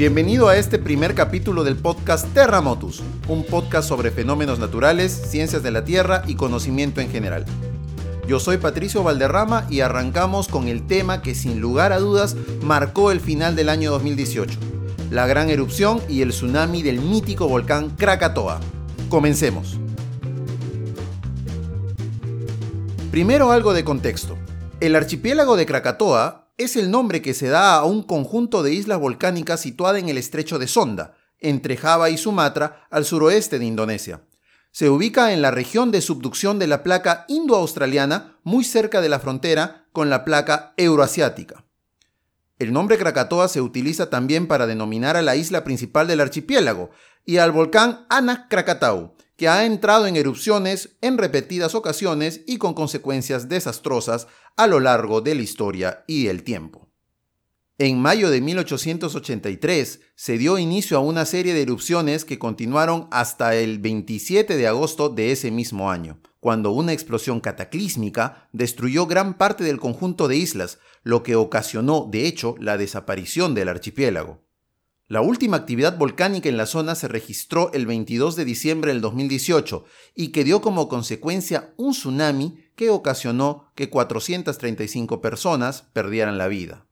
Bienvenido a este primer capítulo del podcast Terramotus, un podcast sobre fenómenos naturales, ciencias de la Tierra y conocimiento en general. Yo soy Patricio Valderrama y arrancamos con el tema que sin lugar a dudas marcó el final del año 2018, la gran erupción y el tsunami del mítico volcán Krakatoa. Comencemos. Primero algo de contexto. El archipiélago de Krakatoa es el nombre que se da a un conjunto de islas volcánicas situada en el estrecho de Sonda, entre Java y Sumatra, al suroeste de Indonesia. Se ubica en la región de subducción de la placa indo-australiana, muy cerca de la frontera con la placa euroasiática. El nombre Krakatoa se utiliza también para denominar a la isla principal del archipiélago y al volcán Anak Krakatau, que ha entrado en erupciones en repetidas ocasiones y con consecuencias desastrosas a lo largo de la historia y el tiempo. En mayo de 1883 se dio inicio a una serie de erupciones que continuaron hasta el 27 de agosto de ese mismo año, cuando una explosión cataclísmica destruyó gran parte del conjunto de islas, lo que ocasionó, de hecho, la desaparición del archipiélago. La última actividad volcánica en la zona se registró el 22 de diciembre del 2018 y que dio como consecuencia un tsunami que ocasionó que 435 personas perdieran la vida.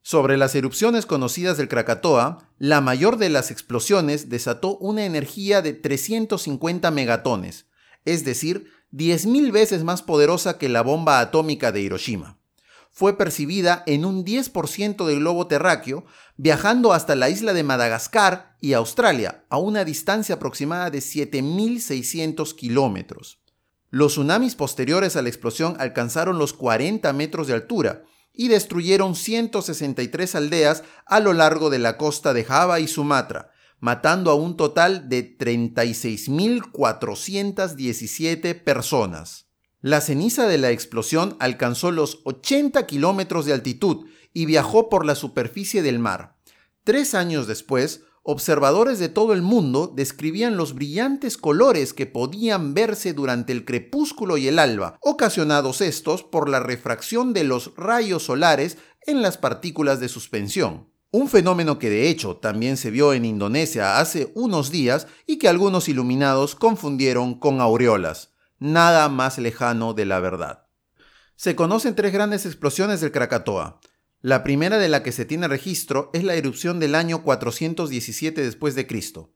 Sobre las erupciones conocidas del Krakatoa, la mayor de las explosiones desató una energía de 350 megatones, es decir, 10.000 veces más poderosa que la bomba atómica de Hiroshima fue percibida en un 10% del globo terráqueo, viajando hasta la isla de Madagascar y Australia, a una distancia aproximada de 7.600 kilómetros. Los tsunamis posteriores a la explosión alcanzaron los 40 metros de altura y destruyeron 163 aldeas a lo largo de la costa de Java y Sumatra, matando a un total de 36.417 personas. La ceniza de la explosión alcanzó los 80 kilómetros de altitud y viajó por la superficie del mar. Tres años después, observadores de todo el mundo describían los brillantes colores que podían verse durante el crepúsculo y el alba, ocasionados estos por la refracción de los rayos solares en las partículas de suspensión. Un fenómeno que de hecho también se vio en Indonesia hace unos días y que algunos iluminados confundieron con aureolas nada más lejano de la verdad. Se conocen tres grandes explosiones del Krakatoa. La primera de la que se tiene registro es la erupción del año 417 después de Cristo.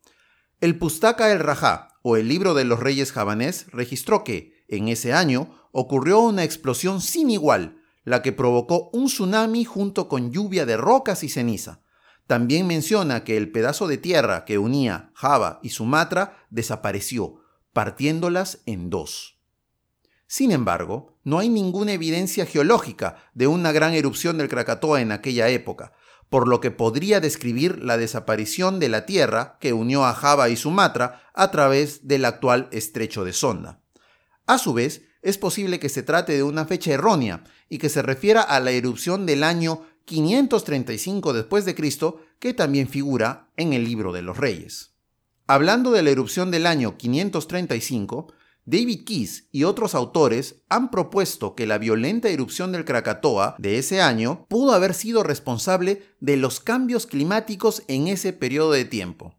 El Pustaka el Rajá, o el libro de los reyes javanés, registró que, en ese año, ocurrió una explosión sin igual, la que provocó un tsunami junto con lluvia de rocas y ceniza. También menciona que el pedazo de tierra que unía Java y Sumatra desapareció, partiéndolas en dos. Sin embargo, no hay ninguna evidencia geológica de una gran erupción del Krakatoa en aquella época, por lo que podría describir la desaparición de la tierra que unió a Java y Sumatra a través del actual estrecho de Sonda. A su vez, es posible que se trate de una fecha errónea y que se refiera a la erupción del año 535 después de Cristo, que también figura en el libro de los reyes. Hablando de la erupción del año 535, David Keys y otros autores han propuesto que la violenta erupción del Krakatoa de ese año pudo haber sido responsable de los cambios climáticos en ese periodo de tiempo.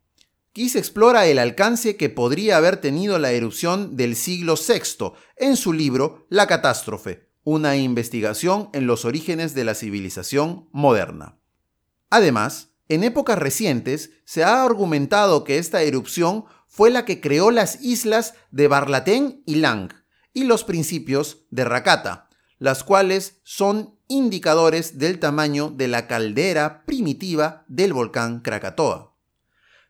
Keys explora el alcance que podría haber tenido la erupción del siglo VI en su libro La catástrofe, una investigación en los orígenes de la civilización moderna. Además, en épocas recientes se ha argumentado que esta erupción fue la que creó las islas de Barlatén y Lang y los principios de Rakata, las cuales son indicadores del tamaño de la caldera primitiva del volcán Krakatoa.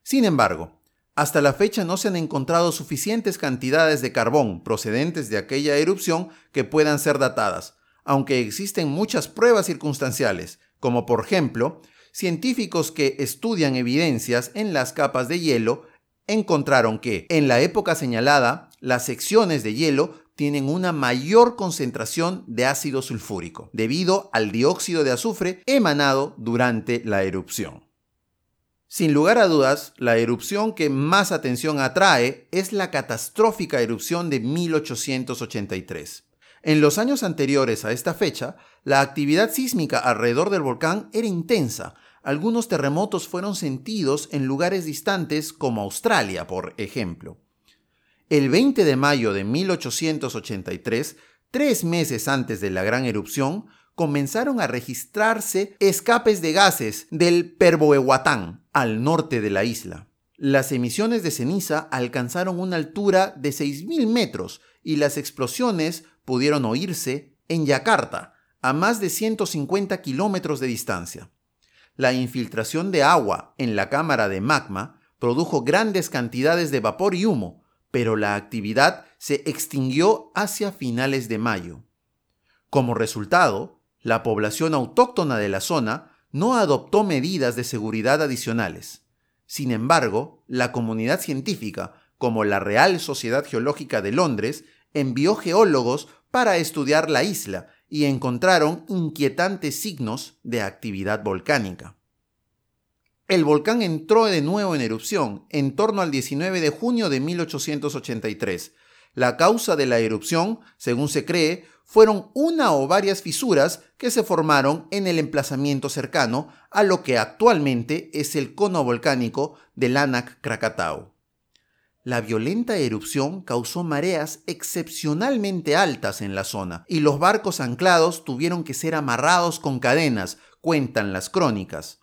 Sin embargo, hasta la fecha no se han encontrado suficientes cantidades de carbón procedentes de aquella erupción que puedan ser datadas, aunque existen muchas pruebas circunstanciales, como por ejemplo científicos que estudian evidencias en las capas de hielo encontraron que en la época señalada las secciones de hielo tienen una mayor concentración de ácido sulfúrico debido al dióxido de azufre emanado durante la erupción. Sin lugar a dudas, la erupción que más atención atrae es la catastrófica erupción de 1883. En los años anteriores a esta fecha, la actividad sísmica alrededor del volcán era intensa, algunos terremotos fueron sentidos en lugares distantes como Australia, por ejemplo. El 20 de mayo de 1883, tres meses antes de la gran erupción, comenzaron a registrarse escapes de gases del Perboehuatán, al norte de la isla. Las emisiones de ceniza alcanzaron una altura de 6.000 metros y las explosiones pudieron oírse en Yakarta, a más de 150 kilómetros de distancia. La infiltración de agua en la cámara de magma produjo grandes cantidades de vapor y humo, pero la actividad se extinguió hacia finales de mayo. Como resultado, la población autóctona de la zona no adoptó medidas de seguridad adicionales. Sin embargo, la comunidad científica, como la Real Sociedad Geológica de Londres, envió geólogos para estudiar la isla y encontraron inquietantes signos de actividad volcánica. El volcán entró de nuevo en erupción en torno al 19 de junio de 1883. La causa de la erupción, según se cree, fueron una o varias fisuras que se formaron en el emplazamiento cercano a lo que actualmente es el cono volcánico del Anak Krakatau. La violenta erupción causó mareas excepcionalmente altas en la zona y los barcos anclados tuvieron que ser amarrados con cadenas, cuentan las crónicas.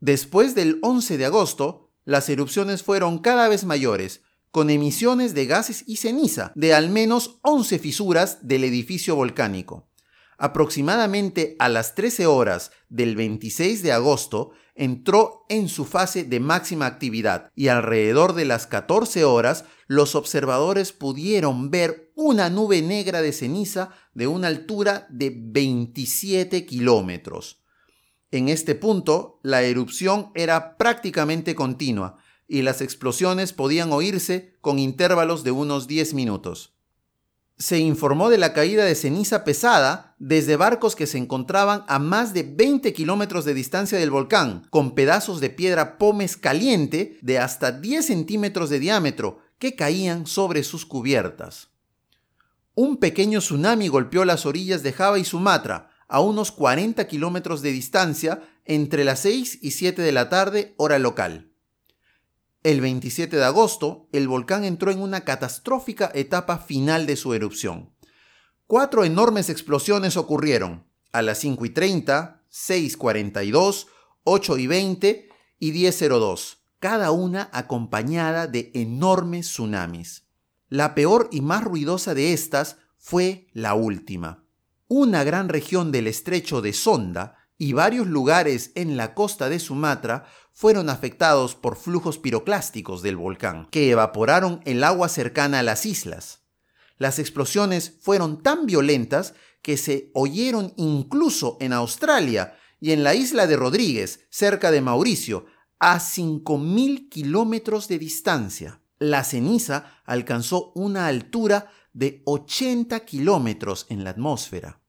Después del 11 de agosto, las erupciones fueron cada vez mayores, con emisiones de gases y ceniza de al menos 11 fisuras del edificio volcánico. Aproximadamente a las 13 horas del 26 de agosto entró en su fase de máxima actividad y alrededor de las 14 horas los observadores pudieron ver una nube negra de ceniza de una altura de 27 kilómetros. En este punto, la erupción era prácticamente continua y las explosiones podían oírse con intervalos de unos 10 minutos. Se informó de la caída de ceniza pesada desde barcos que se encontraban a más de 20 kilómetros de distancia del volcán, con pedazos de piedra pómez caliente de hasta 10 centímetros de diámetro que caían sobre sus cubiertas. Un pequeño tsunami golpeó las orillas de Java y Sumatra, a unos 40 kilómetros de distancia entre las 6 y 7 de la tarde hora local. El 27 de agosto, el volcán entró en una catastrófica etapa final de su erupción. Cuatro enormes explosiones ocurrieron a las 5 y 30, 6.42, 8 y 20 y 10.02, cada una acompañada de enormes tsunamis. La peor y más ruidosa de estas fue la última una gran región del estrecho de Sonda y varios lugares en la costa de Sumatra fueron afectados por flujos piroclásticos del volcán, que evaporaron el agua cercana a las islas. Las explosiones fueron tan violentas que se oyeron incluso en Australia y en la isla de Rodríguez, cerca de Mauricio, a 5.000 kilómetros de distancia. La ceniza alcanzó una altura de 80 kilómetros en la atmósfera.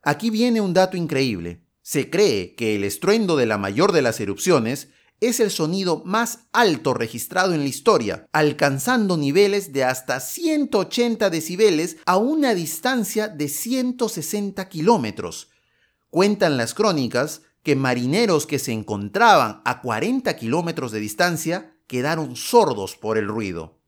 Aquí viene un dato increíble. Se cree que el estruendo de la mayor de las erupciones es el sonido más alto registrado en la historia, alcanzando niveles de hasta 180 decibeles a una distancia de 160 kilómetros. Cuentan las crónicas que marineros que se encontraban a 40 kilómetros de distancia quedaron sordos por el ruido.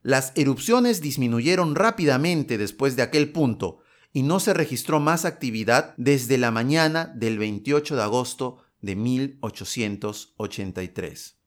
Las erupciones disminuyeron rápidamente después de aquel punto, y no se registró más actividad desde la mañana del 28 de agosto de 1883.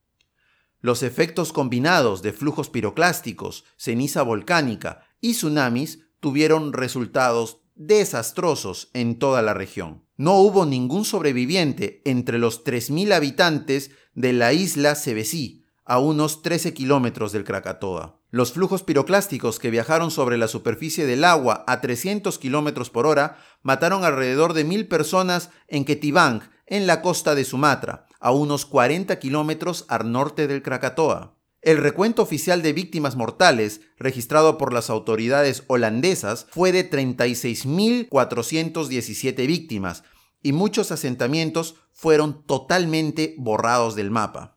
Los efectos combinados de flujos piroclásticos, ceniza volcánica y tsunamis tuvieron resultados desastrosos en toda la región. No hubo ningún sobreviviente entre los 3.000 habitantes de la isla Cebesí, a unos 13 kilómetros del Krakatoa. Los flujos piroclásticos que viajaron sobre la superficie del agua a 300 kilómetros por hora mataron alrededor de mil personas en Ketibang, en la costa de Sumatra, a unos 40 kilómetros al norte del Krakatoa. El recuento oficial de víctimas mortales, registrado por las autoridades holandesas, fue de 36.417 víctimas, y muchos asentamientos fueron totalmente borrados del mapa.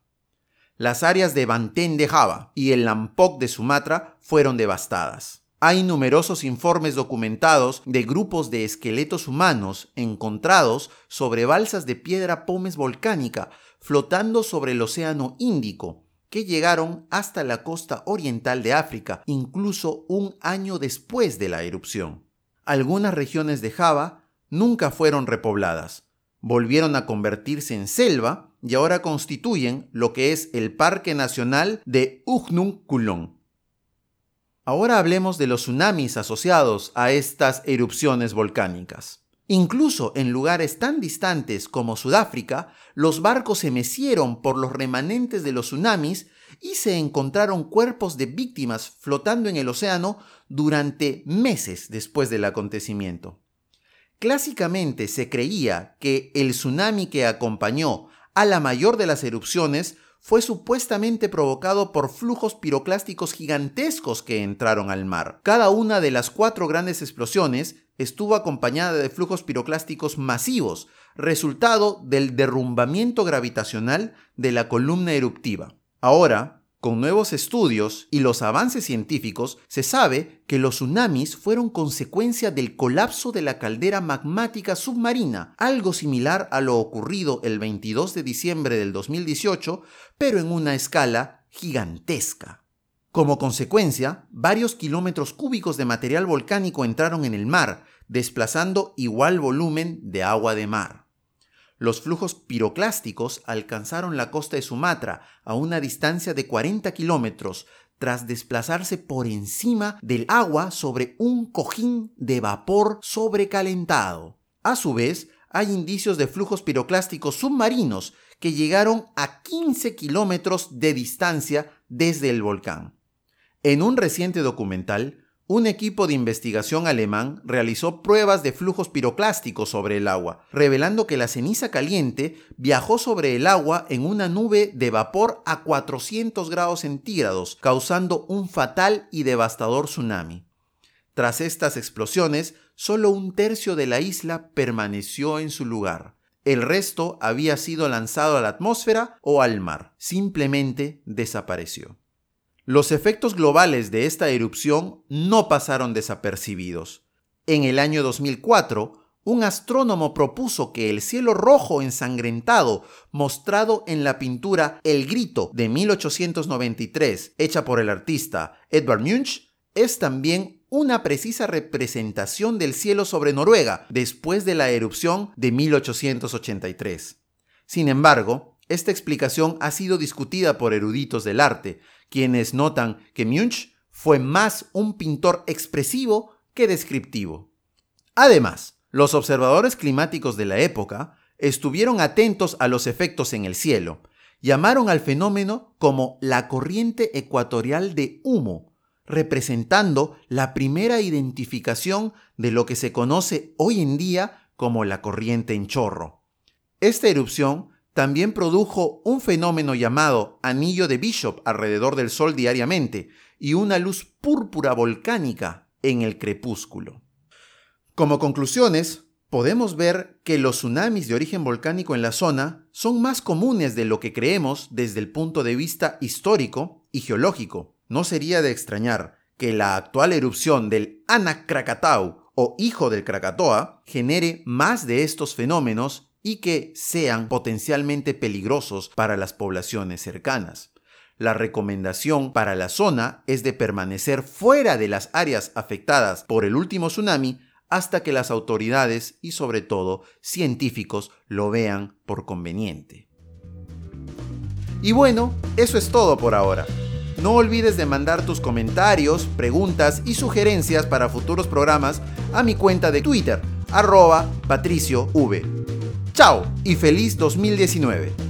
Las áreas de Banten de Java y el Lampok de Sumatra fueron devastadas. Hay numerosos informes documentados de grupos de esqueletos humanos encontrados sobre balsas de piedra pómez volcánica flotando sobre el Océano Índico, que llegaron hasta la costa oriental de África, incluso un año después de la erupción. Algunas regiones de Java nunca fueron repobladas, volvieron a convertirse en selva y ahora constituyen lo que es el Parque Nacional de Ugnum Kulon. Ahora hablemos de los tsunamis asociados a estas erupciones volcánicas. Incluso en lugares tan distantes como Sudáfrica, los barcos se mecieron por los remanentes de los tsunamis y se encontraron cuerpos de víctimas flotando en el océano durante meses después del acontecimiento. Clásicamente se creía que el tsunami que acompañó a la mayor de las erupciones fue supuestamente provocado por flujos piroclásticos gigantescos que entraron al mar. Cada una de las cuatro grandes explosiones estuvo acompañada de flujos piroclásticos masivos, resultado del derrumbamiento gravitacional de la columna eruptiva. Ahora, con nuevos estudios y los avances científicos, se sabe que los tsunamis fueron consecuencia del colapso de la caldera magmática submarina, algo similar a lo ocurrido el 22 de diciembre del 2018, pero en una escala gigantesca. Como consecuencia, varios kilómetros cúbicos de material volcánico entraron en el mar, desplazando igual volumen de agua de mar. Los flujos piroclásticos alcanzaron la costa de Sumatra a una distancia de 40 kilómetros tras desplazarse por encima del agua sobre un cojín de vapor sobrecalentado. A su vez, hay indicios de flujos piroclásticos submarinos que llegaron a 15 kilómetros de distancia desde el volcán. En un reciente documental, un equipo de investigación alemán realizó pruebas de flujos piroclásticos sobre el agua, revelando que la ceniza caliente viajó sobre el agua en una nube de vapor a 400 grados centígrados, causando un fatal y devastador tsunami. Tras estas explosiones, solo un tercio de la isla permaneció en su lugar. El resto había sido lanzado a la atmósfera o al mar. Simplemente desapareció. Los efectos globales de esta erupción no pasaron desapercibidos. En el año 2004, un astrónomo propuso que el cielo rojo ensangrentado mostrado en la pintura El Grito de 1893, hecha por el artista Edvard Munch, es también una precisa representación del cielo sobre Noruega después de la erupción de 1883. Sin embargo, esta explicación ha sido discutida por eruditos del arte, quienes notan que Munch fue más un pintor expresivo que descriptivo. Además, los observadores climáticos de la época estuvieron atentos a los efectos en el cielo. Llamaron al fenómeno como la corriente ecuatorial de humo, representando la primera identificación de lo que se conoce hoy en día como la corriente en chorro. Esta erupción también produjo un fenómeno llamado anillo de Bishop alrededor del Sol diariamente y una luz púrpura volcánica en el crepúsculo. Como conclusiones, podemos ver que los tsunamis de origen volcánico en la zona son más comunes de lo que creemos desde el punto de vista histórico y geológico. No sería de extrañar que la actual erupción del Anak Krakatau o hijo del Krakatoa genere más de estos fenómenos y que sean potencialmente peligrosos para las poblaciones cercanas. La recomendación para la zona es de permanecer fuera de las áreas afectadas por el último tsunami hasta que las autoridades y sobre todo científicos lo vean por conveniente. Y bueno, eso es todo por ahora. No olvides de mandar tus comentarios, preguntas y sugerencias para futuros programas a mi cuenta de Twitter, arroba patriciov. Chao y feliz 2019.